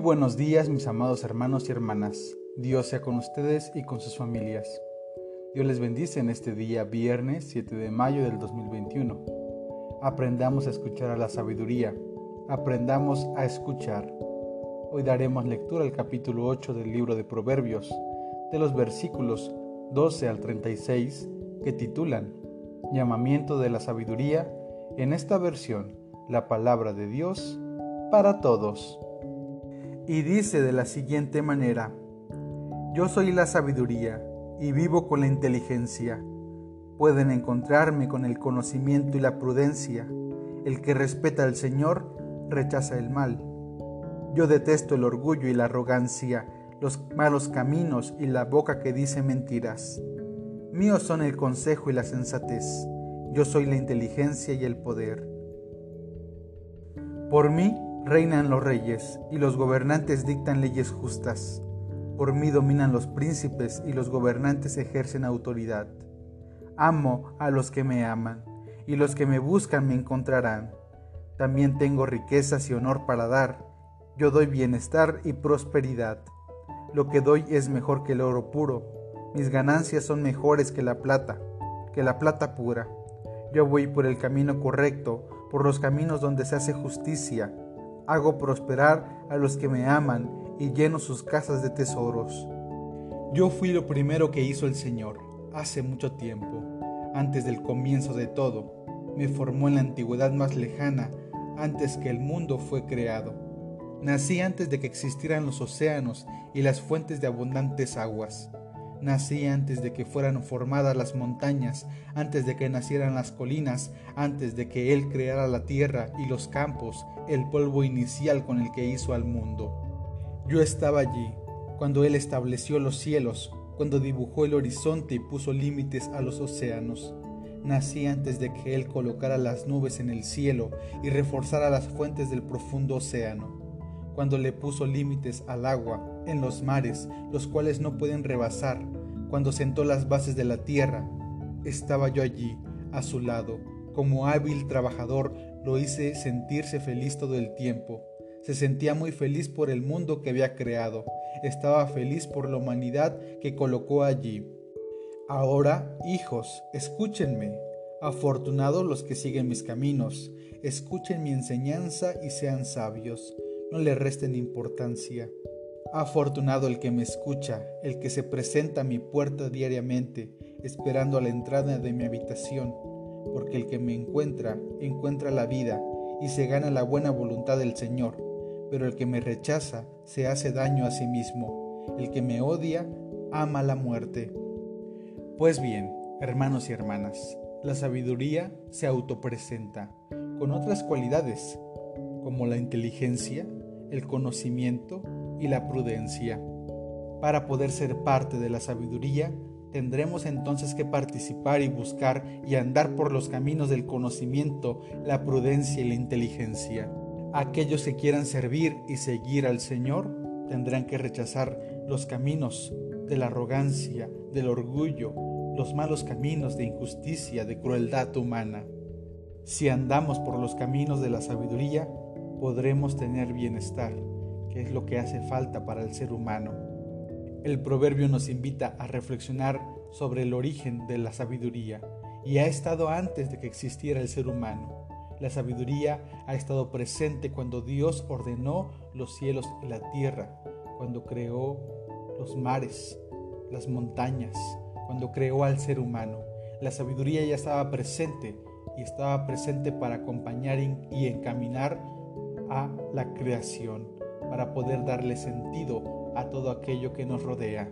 buenos días mis amados hermanos y hermanas. Dios sea con ustedes y con sus familias. Dios les bendice en este día viernes 7 de mayo del 2021. Aprendamos a escuchar a la sabiduría. Aprendamos a escuchar. Hoy daremos lectura al capítulo 8 del libro de Proverbios, de los versículos 12 al 36, que titulan Llamamiento de la sabiduría, en esta versión, la palabra de Dios para todos y dice de la siguiente manera, Yo soy la sabiduría y vivo con la inteligencia. Pueden encontrarme con el conocimiento y la prudencia. El que respeta al Señor rechaza el mal. Yo detesto el orgullo y la arrogancia, los malos caminos y la boca que dice mentiras. Míos son el consejo y la sensatez. Yo soy la inteligencia y el poder. Por mí Reinan los reyes y los gobernantes dictan leyes justas. Por mí dominan los príncipes y los gobernantes ejercen autoridad. Amo a los que me aman y los que me buscan me encontrarán. También tengo riquezas y honor para dar. Yo doy bienestar y prosperidad. Lo que doy es mejor que el oro puro. Mis ganancias son mejores que la plata, que la plata pura. Yo voy por el camino correcto, por los caminos donde se hace justicia hago prosperar a los que me aman y lleno sus casas de tesoros. Yo fui lo primero que hizo el Señor, hace mucho tiempo, antes del comienzo de todo. Me formó en la antigüedad más lejana, antes que el mundo fue creado. Nací antes de que existieran los océanos y las fuentes de abundantes aguas. Nací antes de que fueran formadas las montañas, antes de que nacieran las colinas, antes de que Él creara la tierra y los campos, el polvo inicial con el que hizo al mundo. Yo estaba allí, cuando Él estableció los cielos, cuando dibujó el horizonte y puso límites a los océanos. Nací antes de que Él colocara las nubes en el cielo y reforzara las fuentes del profundo océano cuando le puso límites al agua en los mares, los cuales no pueden rebasar, cuando sentó las bases de la tierra, estaba yo allí, a su lado, como hábil trabajador, lo hice sentirse feliz todo el tiempo. Se sentía muy feliz por el mundo que había creado, estaba feliz por la humanidad que colocó allí. Ahora, hijos, escúchenme, afortunados los que siguen mis caminos, escuchen mi enseñanza y sean sabios no le resten importancia. Afortunado el que me escucha, el que se presenta a mi puerta diariamente, esperando a la entrada de mi habitación, porque el que me encuentra, encuentra la vida y se gana la buena voluntad del Señor, pero el que me rechaza se hace daño a sí mismo, el que me odia ama la muerte. Pues bien, hermanos y hermanas, la sabiduría se autopresenta con otras cualidades, como la inteligencia, el conocimiento y la prudencia. Para poder ser parte de la sabiduría, tendremos entonces que participar y buscar y andar por los caminos del conocimiento, la prudencia y la inteligencia. Aquellos que quieran servir y seguir al Señor tendrán que rechazar los caminos de la arrogancia, del orgullo, los malos caminos de injusticia, de crueldad humana. Si andamos por los caminos de la sabiduría, podremos tener bienestar, que es lo que hace falta para el ser humano. El proverbio nos invita a reflexionar sobre el origen de la sabiduría y ha estado antes de que existiera el ser humano. La sabiduría ha estado presente cuando Dios ordenó los cielos y la tierra, cuando creó los mares, las montañas, cuando creó al ser humano. La sabiduría ya estaba presente y estaba presente para acompañar y encaminar a la creación para poder darle sentido a todo aquello que nos rodea.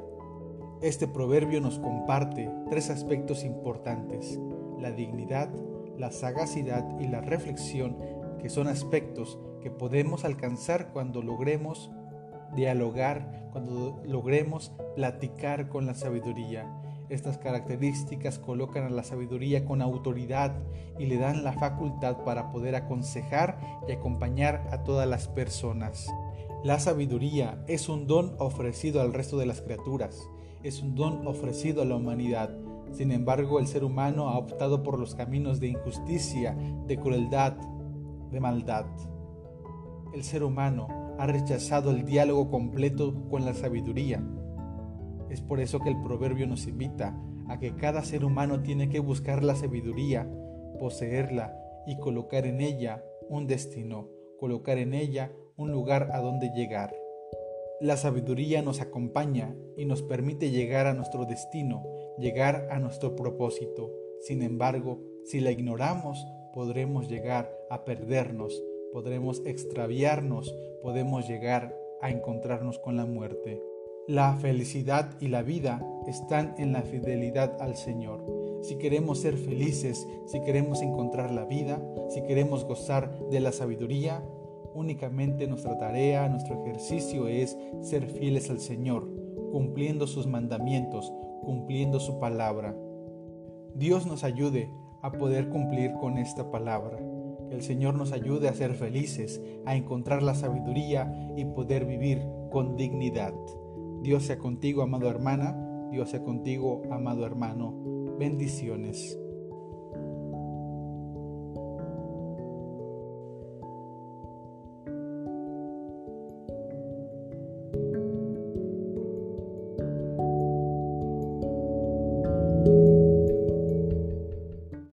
Este proverbio nos comparte tres aspectos importantes, la dignidad, la sagacidad y la reflexión, que son aspectos que podemos alcanzar cuando logremos dialogar, cuando logremos platicar con la sabiduría estas características colocan a la sabiduría con autoridad y le dan la facultad para poder aconsejar y acompañar a todas las personas. La sabiduría es un don ofrecido al resto de las criaturas, es un don ofrecido a la humanidad. Sin embargo, el ser humano ha optado por los caminos de injusticia, de crueldad, de maldad. El ser humano ha rechazado el diálogo completo con la sabiduría. Es por eso que el proverbio nos invita a que cada ser humano tiene que buscar la sabiduría, poseerla y colocar en ella un destino, colocar en ella un lugar a donde llegar. La sabiduría nos acompaña y nos permite llegar a nuestro destino, llegar a nuestro propósito. Sin embargo, si la ignoramos, podremos llegar a perdernos, podremos extraviarnos, podemos llegar a encontrarnos con la muerte. La felicidad y la vida están en la fidelidad al Señor. Si queremos ser felices, si queremos encontrar la vida, si queremos gozar de la sabiduría, únicamente nuestra tarea, nuestro ejercicio es ser fieles al Señor, cumpliendo sus mandamientos, cumpliendo su palabra. Dios nos ayude a poder cumplir con esta palabra. Que el Señor nos ayude a ser felices, a encontrar la sabiduría y poder vivir con dignidad. Dios sea contigo, amado hermana. Dios sea contigo, amado hermano. Bendiciones.